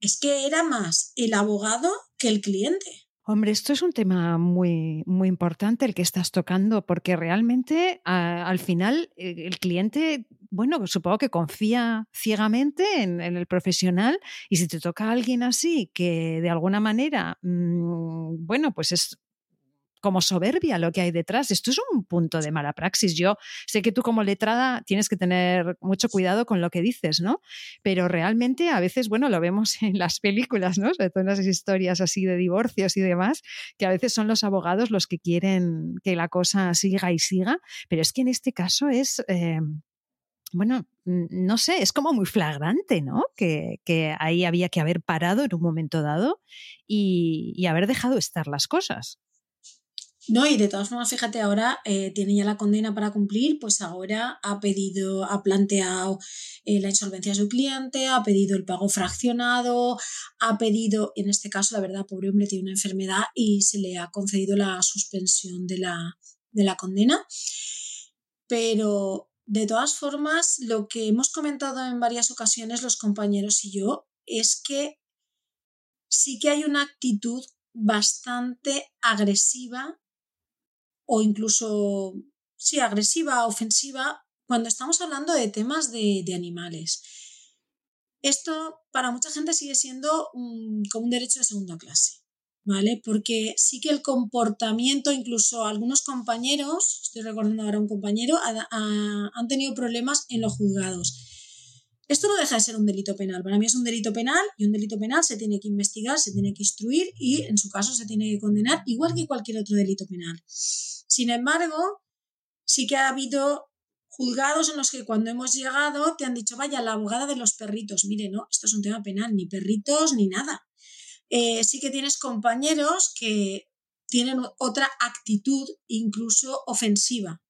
es que era más el abogado que el cliente. Hombre, esto es un tema muy, muy importante el que estás tocando, porque realmente al final eh, el cliente, bueno, supongo que confía ciegamente en, el profesional y si te toca alguien así que de alguna manera, mm, bueno, pues es como soberbia lo que hay detrás. Esto es un punto de mala praxis. Yo sé que tú como letrada tienes que tener mucho cuidado con lo que dices, ¿no? Pero realmente a veces, bueno, lo vemos en las películas, ¿no? Sobre todo en las historias así de divorcios y demás, que a veces son los abogados los que quieren que la cosa siga y siga, pero es que en este caso es... Eh, bueno, no sé, es como muy flagrante, ¿no? Que, ahí había que haber parado en un momento dado y, haber dejado estar las cosas. No, y de todas formas, fíjate, ahora eh, tiene ya la condena para cumplir, pues ahora ha pedido, ha planteado eh, la insolvencia de su cliente, ha pedido el pago fraccionado, ha pedido, en este caso, la verdad, pobre hombre tiene una enfermedad y se le ha concedido la suspensión de la, de la condena. Pero de todas formas, lo que hemos comentado en varias ocasiones los compañeros y yo es que sí que hay una actitud bastante agresiva o incluso, sí, agresiva, ofensiva, cuando estamos hablando de temas de, animales. Esto para mucha gente sigue siendo como un derecho de segunda clase. ¿vale? Porque sí que el comportamiento, incluso algunos compañeros, estoy recordando ahora un compañero, han tenido problemas en los juzgados. Esto no deja de ser un delito penal. Para mí es un delito penal y un delito penal se tiene que investigar, se tiene que instruir y en su caso se tiene que condenar igual que cualquier otro delito penal. Sin embargo, sí que ha habido juzgados en los que cuando hemos llegado te han dicho, vaya, la abogada de los perritos, mire, no, esto es un tema penal, ni perritos ni nada. Eh, sí que tienes compañeros que tienen otra actitud, incluso ofensiva.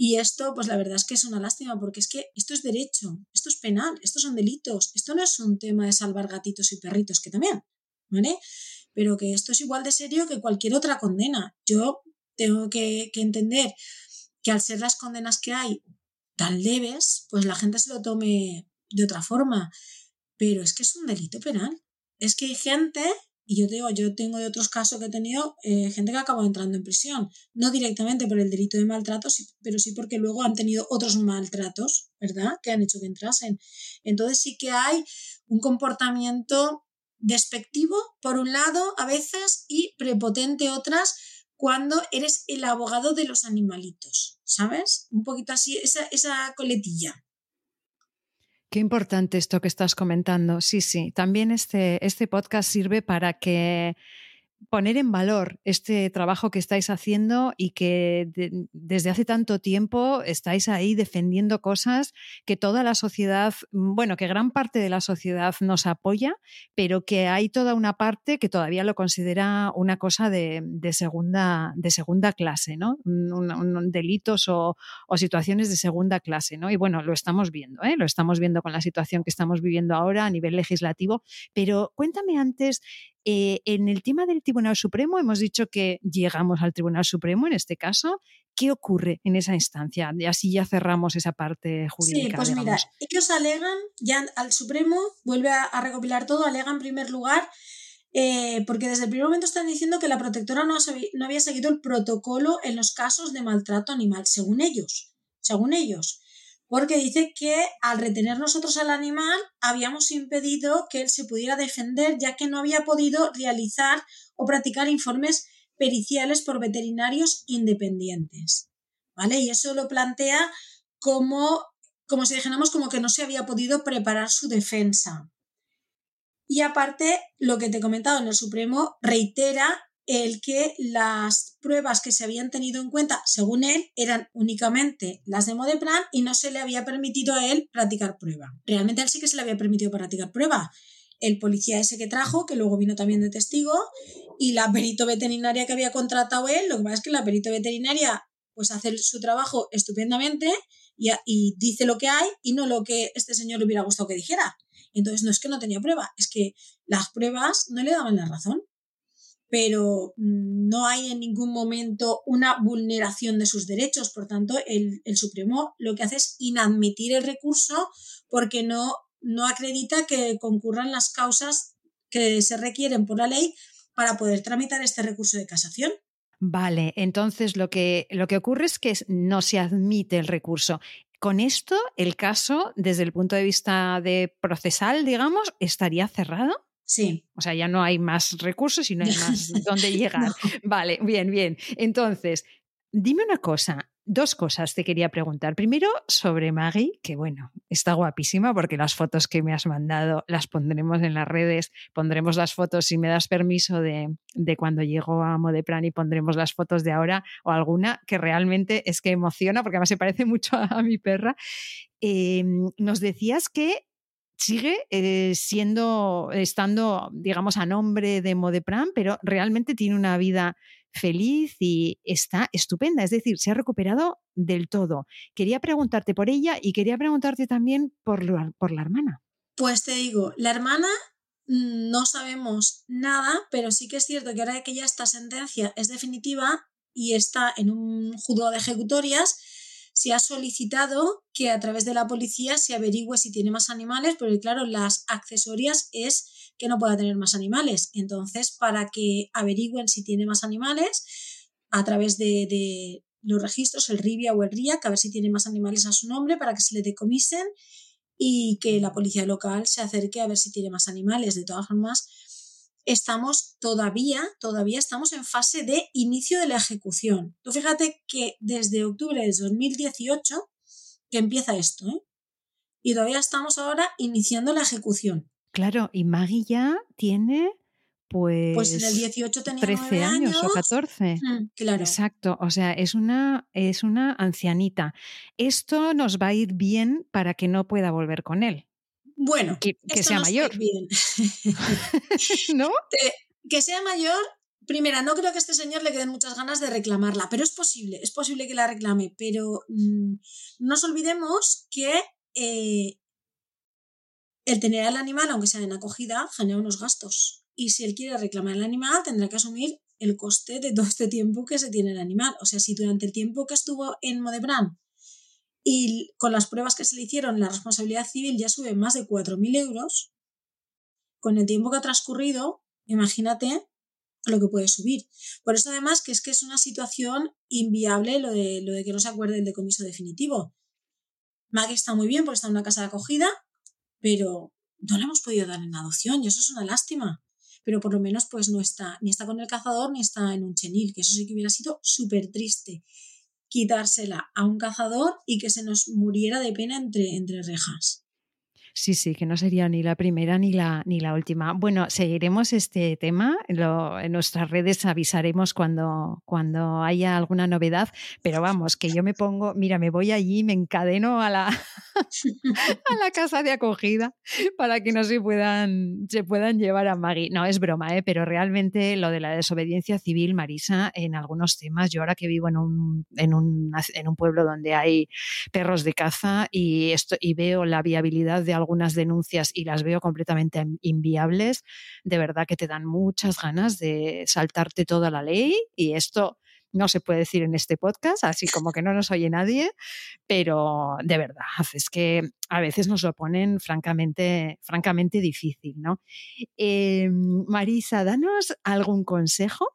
Y esto, pues la verdad es que es una lástima, porque es que esto es derecho, esto es penal, estos son delitos, esto no es un tema de salvar gatitos y perritos, que también, ¿vale? Pero que esto es igual de serio que cualquier otra condena. Yo tengo que, que entender que al ser las condenas que hay tan leves, pues la gente se lo tome de otra forma. Pero es que es un delito penal es que hay gente, y yo te digo, yo tengo de otros casos que he tenido, eh, gente que acabó entrando en prisión, no directamente por el delito de maltrato, pero sí porque luego han tenido otros maltratos, ¿verdad? Que han hecho que entrasen. Entonces sí que hay un comportamiento despectivo, por un lado, a veces, y prepotente otras, cuando eres el abogado de los animalitos, ¿sabes? Un poquito así, esa, esa coletilla. Qué importante esto que estás comentando. Sí, sí. También este, este podcast sirve para que poner en valor este trabajo que estáis haciendo y que desde hace tanto tiempo estáis ahí defendiendo cosas que toda la sociedad, bueno, que gran parte de la sociedad nos apoya, pero que hay toda una parte que todavía lo considera una cosa de, segunda, de segunda clase, ¿no? Un, delitos o, situaciones de segunda clase, ¿no? Y bueno, lo estamos viendo, ¿eh? Lo estamos viendo con la situación que estamos viviendo ahora a nivel legislativo, pero cuéntame antes eh, en el tema del Tribunal Supremo hemos dicho que llegamos al Tribunal Supremo en este caso. ¿Qué ocurre en esa instancia? Y así ya cerramos esa parte jurídica. Sí, pues mira, ellos alegan, ya al Supremo, vuelve a, recopilar todo, alegan en primer lugar eh, porque desde el primer momento están diciendo que la protectora no, no, había seguido el protocolo en los casos de maltrato animal, según ellos. Según ellos porque dice que al retener nosotros al animal habíamos impedido que él se pudiera defender ya que no había podido realizar o practicar informes periciales por veterinarios independientes. ¿Vale? Y eso lo plantea como, como si dijéramos como que no se había podido preparar su defensa. Y aparte, lo que te he comentado en el Supremo reitera el que las pruebas que se habían tenido en cuenta, según él, eran únicamente las de Modeplan y no se le había permitido a él practicar prueba. Realmente a él sí que se le había permitido practicar prueba. El policía ese que trajo, que luego vino también de testigo, y la perito veterinaria que había contratado él, lo que pasa es que la perito veterinaria pues hace su trabajo estupendamente y, y dice lo que hay y no lo que este señor le hubiera gustado que dijera. Entonces no es que no tenía prueba, es que las pruebas no le daban la razón pero no hay en ningún momento una vulneración de sus derechos. Por tanto, el, Supremo lo que hace es inadmitir el recurso porque no, no acredita que concurran las causas que se requieren por la ley para poder tramitar este recurso de casación. Vale, entonces lo que, lo que ocurre es que no se admite el recurso. Con esto, el caso, desde el punto de vista de procesal, digamos, estaría cerrado. Sí. O sea, ya no hay más recursos y no hay más dónde llegar. Vale, bien, bien. Entonces, dime una cosa, dos cosas te quería preguntar. Primero, sobre Maggie, que bueno, está guapísima porque las fotos que me has mandado las pondremos en las redes, pondremos las fotos, si me das permiso, de, de cuando llegó a Modeplan y pondremos las fotos de ahora o alguna que realmente es que emociona porque además se parece mucho a, mi perra. Em, nos decías que sigue eh, siendo, estando, digamos, a nombre de Modeplan, pero realmente tiene una vida feliz y está estupenda, es decir, se ha recuperado del todo. Quería preguntarte por ella y quería preguntarte también por, por la hermana. Pues te digo, la hermana mm, no sabemos nada, pero sí que es cierto que ahora que ya esta sentencia es definitiva y está en un juzgado de ejecutorias, se ha solicitado que a través de la policía se averigüe si tiene más animales, porque claro, las accesorias es que no pueda tener más animales. Entonces, para que averigüen si tiene más animales, a través de, los registros, el RIBIA o el RIAC, a ver si tiene más animales a su nombre para que se le decomisen y que la policía local se acerque a ver si tiene más animales. De todas formas, estamos todavía, todavía estamos en fase de inicio de la ejecución. Tú fíjate que desde octubre de 2018 que empieza esto, ¿eh? Y todavía estamos ahora iniciando la ejecución. Claro, y Maggie ya tiene pues, pues en el 18 tenía 13 años, o 14. Mm, claro. Exacto, o sea, es una, es una ancianita. Esto nos va a ir bien para que no pueda volver con él. Bueno, que, sea mayor. Bien. ¿No? que sea mayor, primera, no creo que a este señor le queden muchas ganas de reclamarla, pero es posible, es posible que la reclame, pero mm, no nos olvidemos que eh, el tener al animal, aunque sea en acogida, genera unos gastos. Y si él quiere reclamar el animal, tendrá que asumir el coste de todo este tiempo que se tiene el animal. O sea, si durante el tiempo que estuvo en Modebran y con las pruebas que se le hicieron, la responsabilidad civil ya sube más de 4.000 euros, con el tiempo que ha transcurrido, imagínate lo que puede subir. Por eso además que es que es una situación inviable lo de, lo de que no se acuerde el decomiso definitivo. Maggie está muy bien porque está en una casa de acogida, pero no la hemos podido dar en adopción y eso es una lástima. Pero por lo menos pues no está, ni está con el cazador ni está en un chenil, que eso sí que hubiera sido súper triste. Quitársela a un cazador y que se nos muriera de pena entre, entre rejas. Sí, sí, que no sería ni la primera ni la, ni la última. Bueno, seguiremos este tema. en nuestras redes avisaremos cuando, cuando haya alguna novedad. Pero vamos, que yo me pongo, mira, me voy allí, me encadeno a la, a la casa de acogida para que no se puedan, se puedan llevar a Maggie. No, es broma, ¿eh? pero realmente lo de la desobediencia civil, Marisa, en algunos temas, yo ahora que vivo en un, en un, en un pueblo donde hay perros de caza y, esto, y veo la viabilidad de algo algunas denuncias y las veo completamente inviables, de verdad que te dan muchas ganas de saltarte toda la ley y esto no se puede decir en este podcast, así como que no nos oye nadie, pero de verdad, es que a veces nos lo ponen francamente, francamente difícil, ¿no? Em, Marisa, danos algún consejo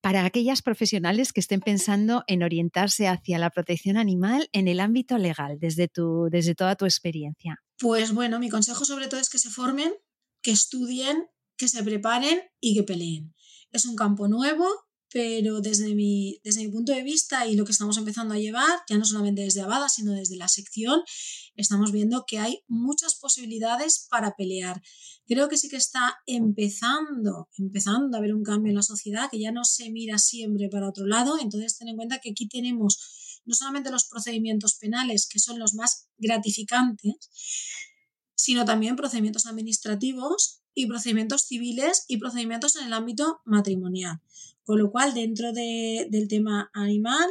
para aquellas profesionales que estén pensando en orientarse hacia la protección animal en el ámbito legal, desde, tu, desde toda tu experiencia? Pues bueno, mi consejo sobre todo es que se formen, que estudien, que se preparen y que peleen. Es un campo nuevo, pero desde mi, desde mi punto de vista y lo que estamos empezando a llevar, ya no solamente desde Abada, sino desde la sección, estamos viendo que hay muchas posibilidades para pelear. Creo que sí que está empezando, empezando a haber un cambio en la sociedad, que ya no se mira siempre para otro lado, entonces ten en cuenta que aquí tenemos no solamente los procedimientos penales, que son los más gratificantes, sino también procedimientos administrativos y procedimientos civiles y procedimientos en el ámbito matrimonial. Con lo cual, dentro del tema animal,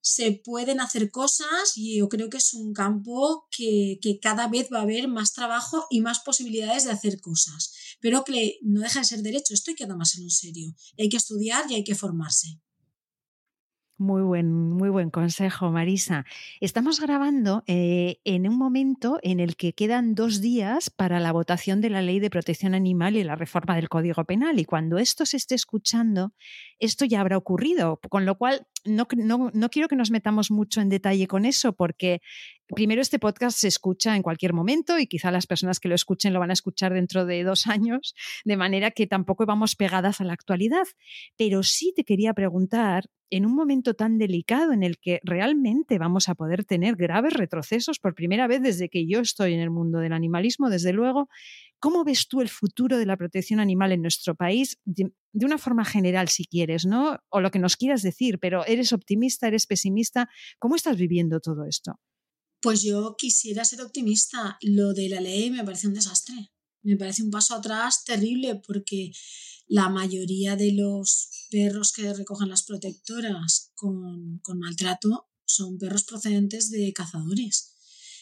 se pueden hacer cosas y yo creo que es un campo que, que, cada vez va a haber más trabajo y más posibilidades de hacer cosas. Pero que no deja de ser derecho, esto hay que tomárselo en serio. Hay que estudiar y hay que formarse. Muy buen, muy buen consejo, Marisa. Estamos grabando eh, en un momento en el que quedan dos días para la votación de la Ley de Protección Animal y la reforma del Código Penal. Y cuando esto se esté escuchando, esto ya habrá ocurrido. Con lo cual, no, no, quiero que nos metamos mucho en detalle con eso porque primero este podcast se escucha en cualquier momento y quizá las personas que lo escuchen lo van a escuchar dentro de dos años, de manera que tampoco vamos pegadas a la actualidad. Pero sí te quería preguntar, en un momento tan delicado en el que realmente vamos a poder tener graves retrocesos por primera vez desde que yo estoy en el mundo del animalismo, desde luego, ¿Cómo ves tú el futuro de la protección animal en nuestro país? De, una forma general, si quieres, ¿no? O lo que nos quieras decir, pero ¿eres optimista, eres pesimista? ¿Cómo estás viviendo todo esto? Pues yo quisiera ser optimista. Lo de la ley me parece un desastre. Me parece un paso atrás terrible porque la mayoría de los perros que recogen las protectoras con, con maltrato son perros procedentes de cazadores.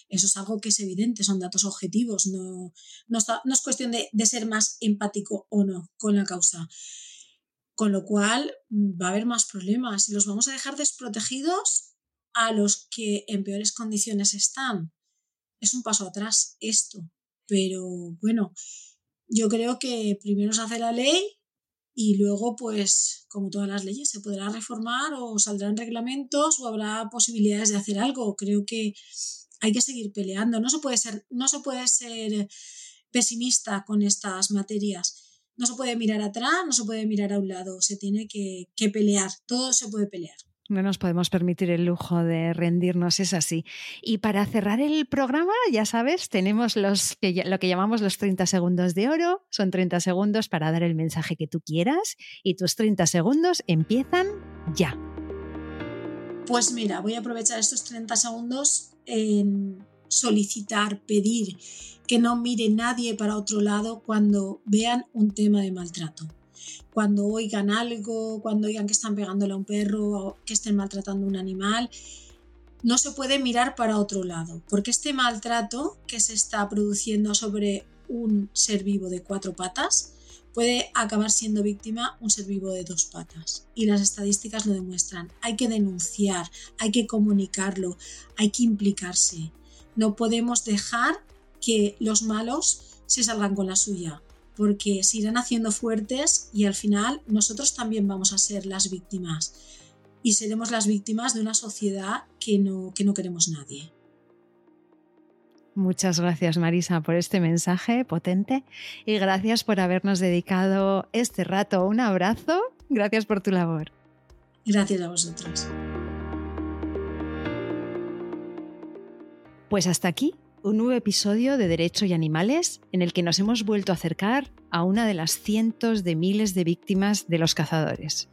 Eso es algo que es evidente, son datos objetivos, no, no, es cuestión de, ser más empático o no con la causa. Con lo cual mm, va a haber más problemas. Los vamos a dejar desprotegidos a los que en peores condiciones están. Es un paso atrás esto. Pero bueno, yo creo que primero se hace la ley y luego, pues, como todas las leyes, se podrá reformar o saldrán reglamentos o habrá posibilidades de hacer algo. Creo que hay que seguir peleando. No se puede ser, no se puede ser pesimista con estas materias. No se puede mirar atrás, no se puede mirar a un lado, se tiene que, pelear, todo se puede pelear. No nos podemos permitir el lujo de rendirnos, es así. Y para cerrar el programa, ya sabes, tenemos los lo que llamamos los 30 segundos de oro. Son 30 segundos para dar el mensaje que tú quieras y tus 30 segundos empiezan ya. Pues mira, voy a aprovechar estos 30 segundos en solicitar, pedir que no mire nadie para otro lado cuando vean un tema de maltrato. Cuando oigan algo, cuando oigan que están pegándole a un perro o que estén maltratando a un animal, no se puede mirar para otro lado, porque este maltrato que se está produciendo sobre un ser vivo de cuatro patas puede acabar siendo víctima un ser vivo de dos patas. Y las estadísticas lo demuestran. Hay que denunciar, hay que comunicarlo, hay que implicarse. No podemos dejar que los malos se salgan con la suya, porque se irán haciendo fuertes y al final nosotros también vamos a ser las víctimas. Y seremos las víctimas de una sociedad que no, que no queremos nadie. Muchas gracias Marisa por este mensaje potente y gracias por habernos dedicado este rato. Un abrazo, gracias por tu labor. Gracias a vosotros. Pues hasta aquí un nuevo episodio de Derecho y Animales en el que nos hemos vuelto a acercar a una de las cientos de miles de víctimas de los cazadores.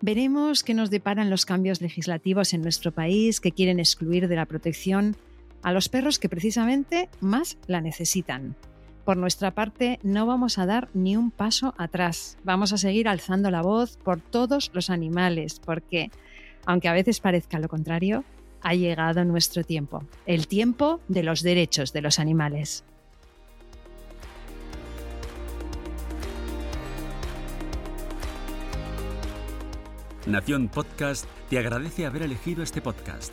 Veremos qué nos deparan los cambios legislativos en nuestro país que quieren excluir de la protección a los perros que precisamente más la necesitan. Por nuestra parte, no vamos a dar ni un paso atrás. Vamos a seguir alzando la voz por todos los animales, porque, aunque a veces parezca lo contrario, ha llegado nuestro tiempo, el tiempo de los derechos de los animales. Nación Podcast te agradece haber elegido este podcast.